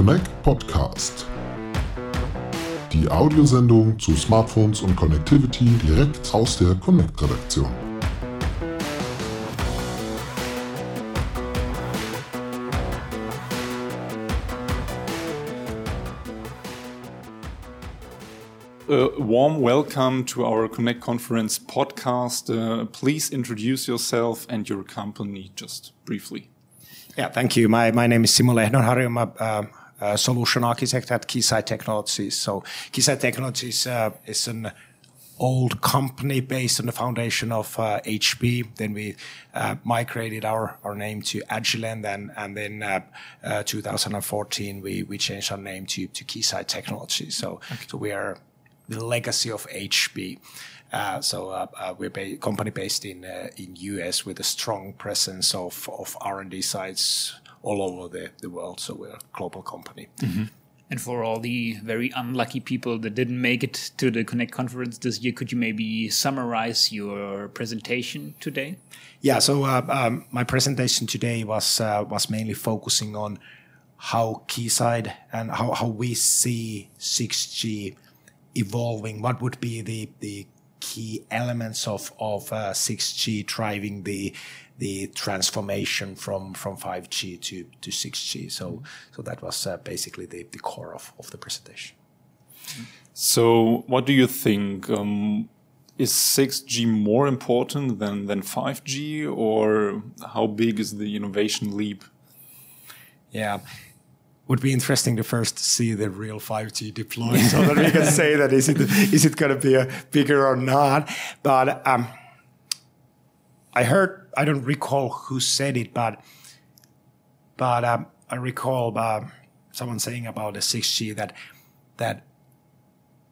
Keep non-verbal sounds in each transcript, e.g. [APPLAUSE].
Connect Podcast. Die Audiosendung zu Smartphones und Connectivity direkt aus der Connect-Redaktion. A warm welcome to our Connect Conference podcast. Uh, please introduce yourself and your company just briefly. Yeah, thank you. My, my name is Simo Lehdonharju. I'm a, uh, a solution architect at Keysight Technologies. So Keysight Technologies uh, is an old company based on the foundation of uh, HP. Then we uh, migrated our, our name to Agilent, and and then uh, uh 2014 we we changed our name to to Keysight Technologies. So okay. so we are the legacy of HP. Uh, so uh, uh, we're a company based in uh, in US with a strong presence of of R and D sites all over the, the world. So we're a global company. Mm-hmm. And for all the very unlucky people that didn't make it to the Connect conference this year, could you maybe summarize your presentation today? Yeah. So uh, um, my presentation today was uh, was mainly focusing on how Keysight and how, how we see 6G evolving. What would be the the key elements of of uh, 6G driving the the transformation from from 5G to to 6G. So so that was uh, basically the the core of of the presentation. So what do you think? Um, is 6G more important than than 5G, or how big is the innovation leap? Yeah would be interesting to first see the real 5G deployed so that we can [LAUGHS] say that is it is it going to be a bigger or not. But um, I heard I don't recall who said it, but but um, I recall uh, someone saying about the 6G that that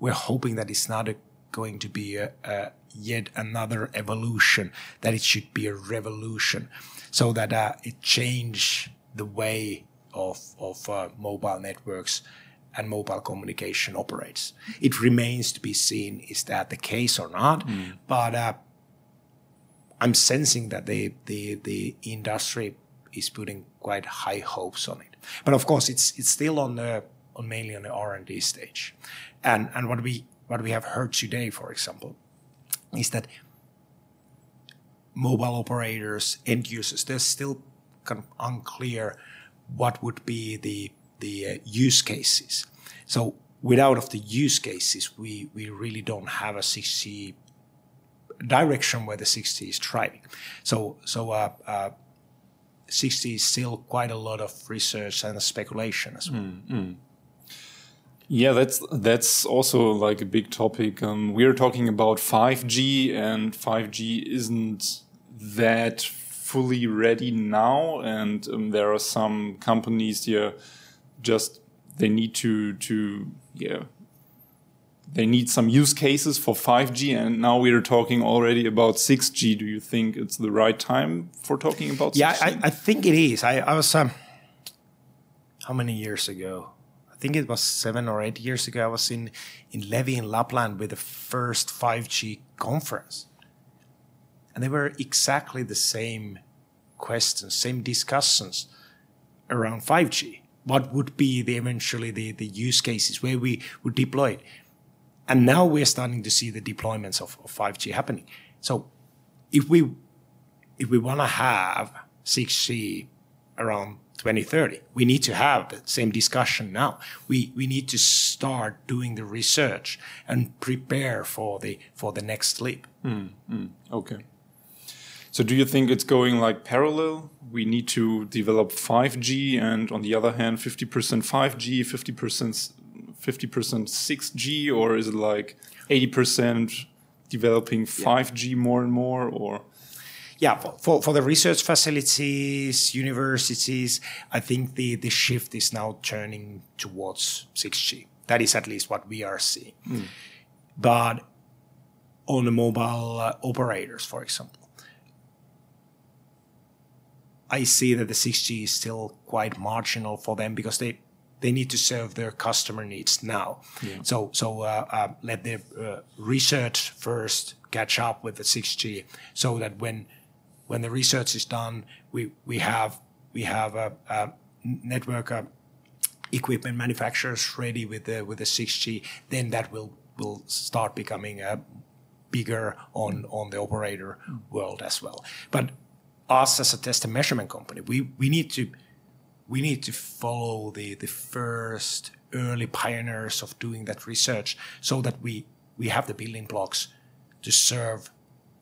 we're hoping that it's not a, going to be a, a yet another evolution, that it should be a revolution, so that uh, it change the way of, of uh, mobile networks and mobile communication operates. It remains to be seen is that the case or not, mm. but uh, I'm sensing that the, the the industry is putting quite high hopes on it. But of course, it's it's still on the on mainly on the R and D stage, and and what we what we have heard today, for example, is that mobile operators, end users, they're still kind of unclear what would be the the uh, use cases. So without of the use cases, we we really don't have a 6G direction where the 6G is driving. So so uh, uh, 6G is still quite a lot of research and speculation as well. Mm, mm. Yeah, that's that's also like a big topic. Um, we're talking about 5G, and 5G isn't that fully ready now, and um, there are some companies here just they need to to yeah they need some use cases for 5G, and now we are talking already about 6G. Do you think it's the right time for talking about? Yeah, I, I, think it is. I, I was um, how many years ago? I think it was seven or eight years ago. I was in in Levi in Lapland with the first 5G conference, and they were exactly the same questions, same discussions around 5G. What would be the eventually the, the use cases where we would deploy it? And now we're starting to see the deployments of, of 5G happening. So if we if we want to have 6G around 2030, we need to have the same discussion now. We we need to start doing the research and prepare for the for the next leap. Mm, mm, okay. So do you think it's going like parallel? We need to develop 5G and on the other hand 50% 5G, 50% 50% 6G or is it like 80% developing 5G yeah. more and more or yeah, for, for the research facilities, universities, I think the, the shift is now turning towards 6G. That is at least what we are seeing. Mm. But on the mobile uh, operators, for example, I see that the 6G is still quite marginal for them because they they need to serve their customer needs now. Yeah. So so uh, uh, let the uh, research first catch up with the 6G, so that when when the research is done, we we have we have a, a network equipment manufacturers ready with the with the 6G, then that will will start becoming a bigger on on the operator world as well. But us as a test and measurement company, we we need to we need to follow the the first early pioneers of doing that research so that we we have the building blocks to serve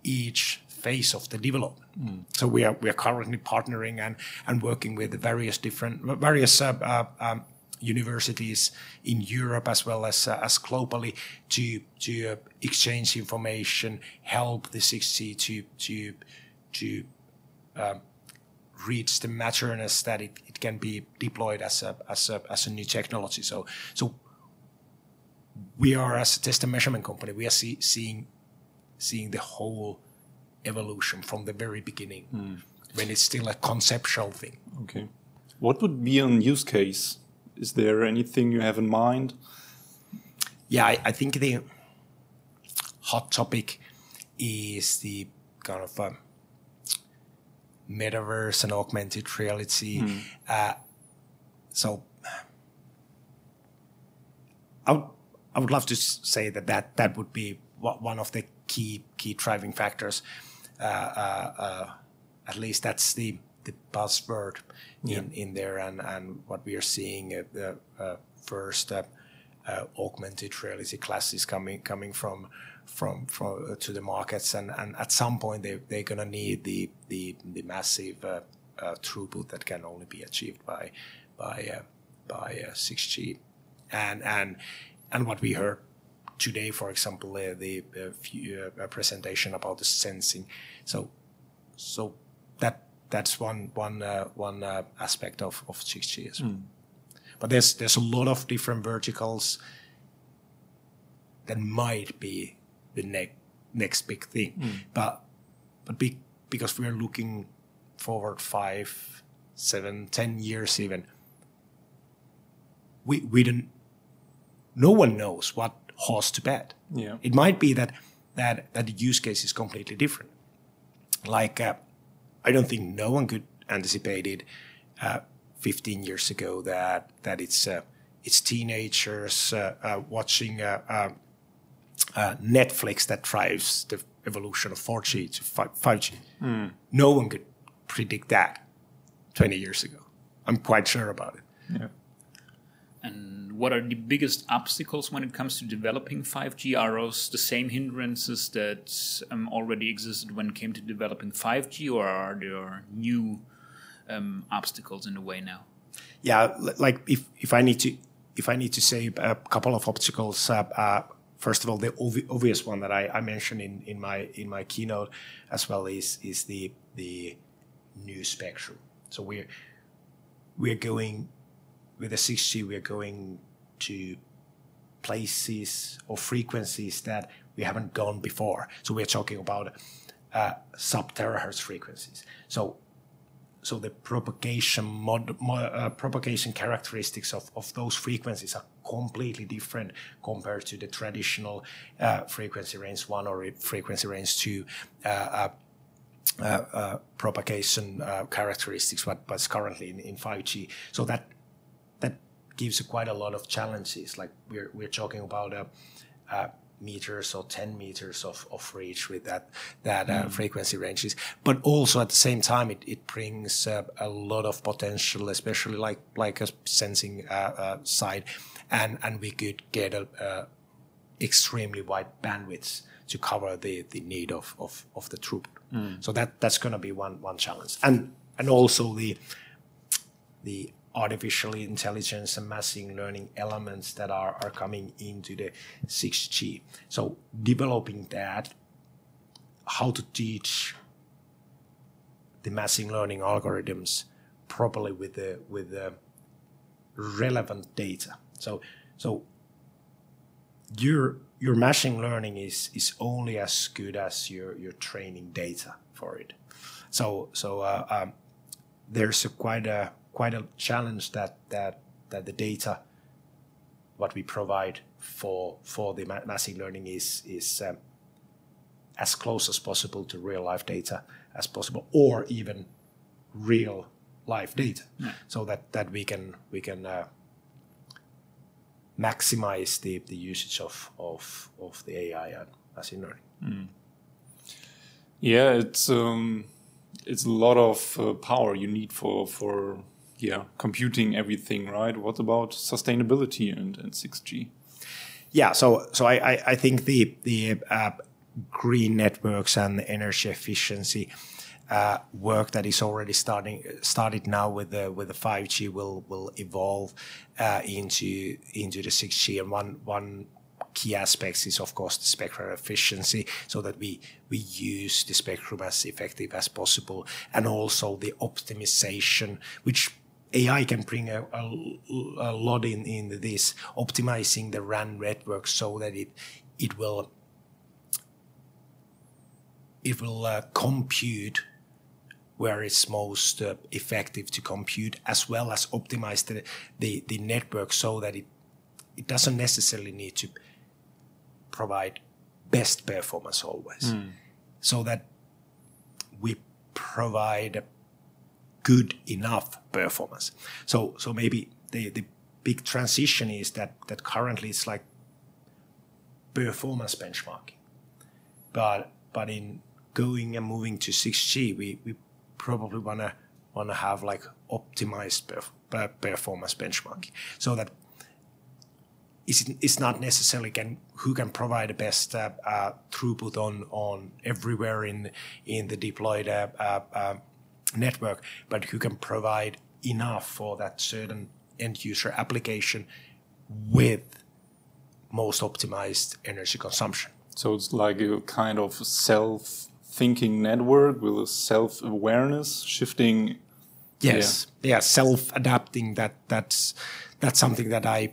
each phase of the development. So we are we are currently partnering and and working with various different various uh, uh, um, universities in Europe as well as uh, as globally to to uh, exchange information, help the 6G to to to um, reach the matureness that it, it can be deployed as a as a as a new technology. So so we are as a test and measurement company, we are see, seeing seeing the whole evolution from the very beginning when it's still a conceptual thing. Okay. What would be an use case? Is there anything you have in mind? Yeah, I, I think the hot topic is the kind of um, metaverse and augmented reality. Uh, so I would, I would love to say that, that that would be one of the key key driving factors. Uh, uh, uh, at least that's the the buzzword in, in there, and, and what we are seeing uh, the uh, first uh, augmented reality classes coming coming from from from uh, to the markets, and, and at some point they they're gonna need the the the massive uh, uh, throughput that can only be achieved by by uh, by uh, 6G, and and and what we heard today, for example, uh, the uh, few, uh, presentation about the sensing, so so that that's one one one aspect of of 6G as well. But there's there's a lot of different verticals that might be the next next big thing. But but be, because we're looking forward five, seven, ten years even, we we don't. No one knows what horse to bet. Yeah. It might be that that that the use case is completely different. Like uh, I don't think no one could anticipate it uh, 15 years ago that that it's uh, it's teenagers uh, uh, watching uh, uh, uh, Netflix that drives the evolution of 4G to 5G. No one could predict that 20 years ago. I'm quite sure about it. Yeah. And what are the biggest obstacles when it comes to developing 5G? Are those the same hindrances that um, already existed when it came to developing 5G, or are there new um, obstacles in the way now? yeah like if if i need to if i need to say a couple of obstacles uh, uh, first of all the obvi- obvious one that I, I mentioned in, in my in my keynote as well is is the the new spectrum. So we're we're going with the 6g we're going to places or frequencies that we haven't gone before. So we're talking about uh, sub terahertz frequencies. So so the propagation mod, uh, propagation characteristics of, of those frequencies are completely different compared to the traditional uh, frequency range one or frequency range two uh, uh, uh, uh, propagation characteristics what, what's currently in, in 5G. So that that gives quite a lot of challenges. Like we're we're talking about uh, meters or 10 meters of, of reach with that that uh, frequency ranges. But also at the same time it, it brings uh, a lot of potential especially like like a sensing uh, uh, side. And and we could get a, a extremely wide bandwidths to cover the the need of of, of the throughput. So that that's going to be one one challenge. And and also the the artificial intelligence and machine learning elements that are, are coming into the 6G. So developing that, how to teach the machine learning algorithms properly with the with the relevant data. So so your your machine learning is is only as good as your your training data for it. So so uh, um, there's a quite a quite a challenge that that that the data what we provide for for the ma- machine learning is is um, as close as possible to real life data as possible, or even real life data, so that that we can we can uh, maximize the, the usage of, of, of the AI and machine learning. Yeah, it's um, it's a lot of uh, power you need for for yeah computing everything, right? What about sustainability and, and 6G? Yeah, so so I, I, I think the the uh, green networks and energy efficiency uh, work that is already starting started now with the with the 5G will will evolve uh, into into the 6G and one one key aspects is of course the spectral efficiency so that we we use the spectrum as effective as possible and also the optimization which AI can bring a, a, a lot in, in this optimizing the RAN network so that it it will it will uh, compute where it's most uh, effective to compute as well as optimize the, the, the network so that it it doesn't necessarily need to provide best performance always. So that we provide good enough performance. So so maybe the the big transition is that that currently it's like performance benchmarking. But but in going and moving to 6G we we probably want to want to have like optimized perf- per- performance benchmarking. So that it's, it's not necessarily can who can provide the best uh, uh, throughput on on everywhere in in the deployed uh, uh, uh, network, but who can provide enough for that certain end user application with most optimized energy consumption. So it's like a kind of self-thinking network with a self-awareness, shifting. Yes, yeah, self-adapting. That that's that's something that I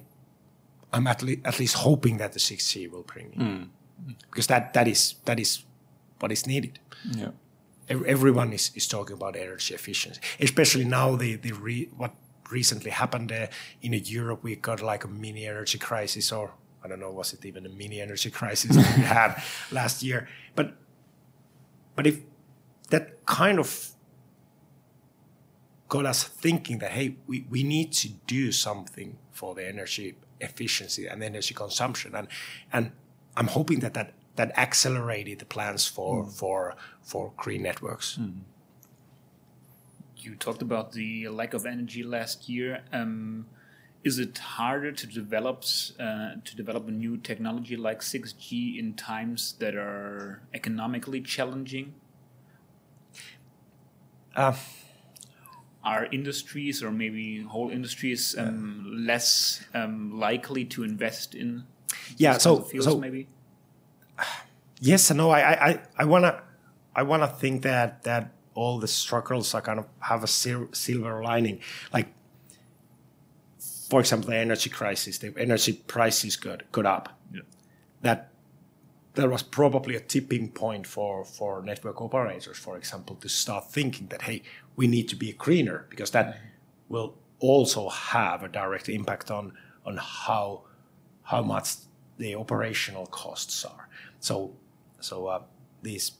I'm at, le- at least hoping that the 6G will bring in. Mm. because that that is that is what is needed. Yeah. Ev- Everyone is, is talking about energy efficiency, especially now the the re, what recently happened uh, in Europe. We got like a mini energy crisis, or I don't know, was it even a mini energy [LAUGHS] crisis that we had [LAUGHS] last year? But but if that kind of got us thinking that hey, we, we need to do something for the energy efficiency and energy consumption, and and I'm hoping that that that accelerated the plans for for for green networks. You talked about the lack of energy last year. Um, is it harder to develop uh, to develop a new technology like 6G in times that are economically challenging? Uh, Are industries or maybe whole industries um, less um, likely to invest in? Yeah, so- fields, so- maybe. Yes and no. I I I- I wanna I wanna think that that all the struggles are kind of have a sil- silver lining. Like, for example, the energy crisis, the energy prices got got up. Yeah. That there was probably a tipping point for for network operators, for example, to start thinking that hey, we need to be greener because that will also have a direct impact on on how how much the operational costs are. So so uh, these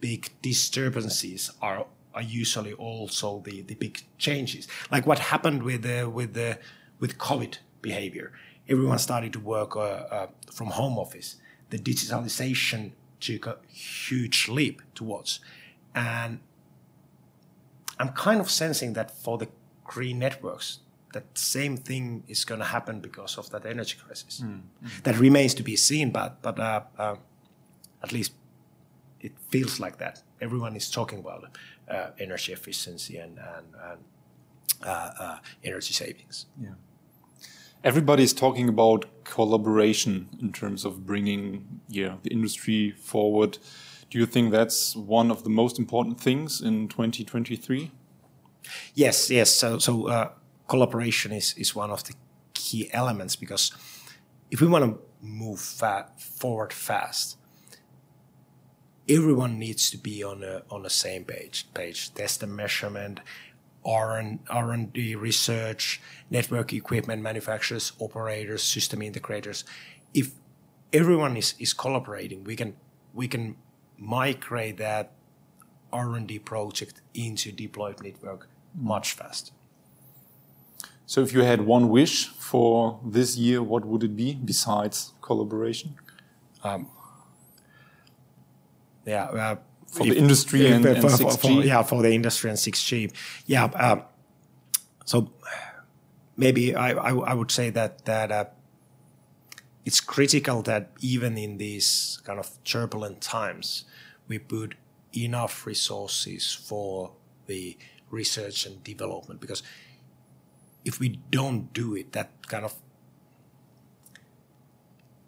big disturbances are are usually also the, the big changes. Like what happened with the with the with COVID behavior. Everyone started to work uh, uh, from home office. The digitalization took a huge leap towards, and I'm kind of sensing that for the green networks, that same thing is going to happen because of that energy crisis. That remains to be seen, but but uh, uh, at least it feels like that. Everyone is talking about uh, energy efficiency and and, and uh, uh, energy savings. Yeah. Everybody is talking about collaboration in terms of bringing yeah the industry forward. Do you think that's one of the most important things in 2023? Yes, yes. So, so uh, collaboration is, is one of the key elements because if we want to move fa- forward fast, everyone needs to be on a on the same page. Page test and measurement, R and R and D research, network equipment manufacturers, operators, system integrators. If everyone is, is collaborating, we can we can migrate that R and D project into deployed network much faster. So, if you had one wish for this year, what would it be besides collaboration? Um, Yeah. Uh, For the industry and- and for- for- 6G? for- yeah, for the industry and 6G. Yeah. Um, so maybe I, I, I would say that that uh, it's critical that even in these kind of turbulent times, we put enough resources for the research and development because if we don't do it, that kind of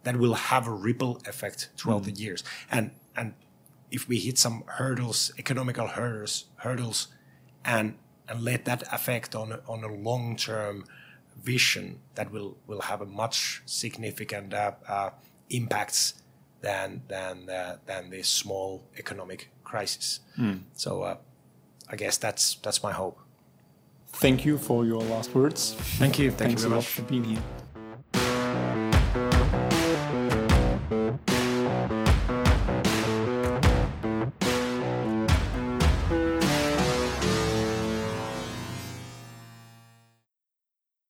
that will have a ripple effect throughout the years. And and if we hit some hurdles, economical hurdles, hurdles, and and let that affect on a, on a long term vision, that will will have a much significant uh, uh, impacts than than uh, than this small economic crisis. So uh, I guess that's that's my hope. Thank you for your last words. Thank you. Thank Thanks you a very lot much. for being here.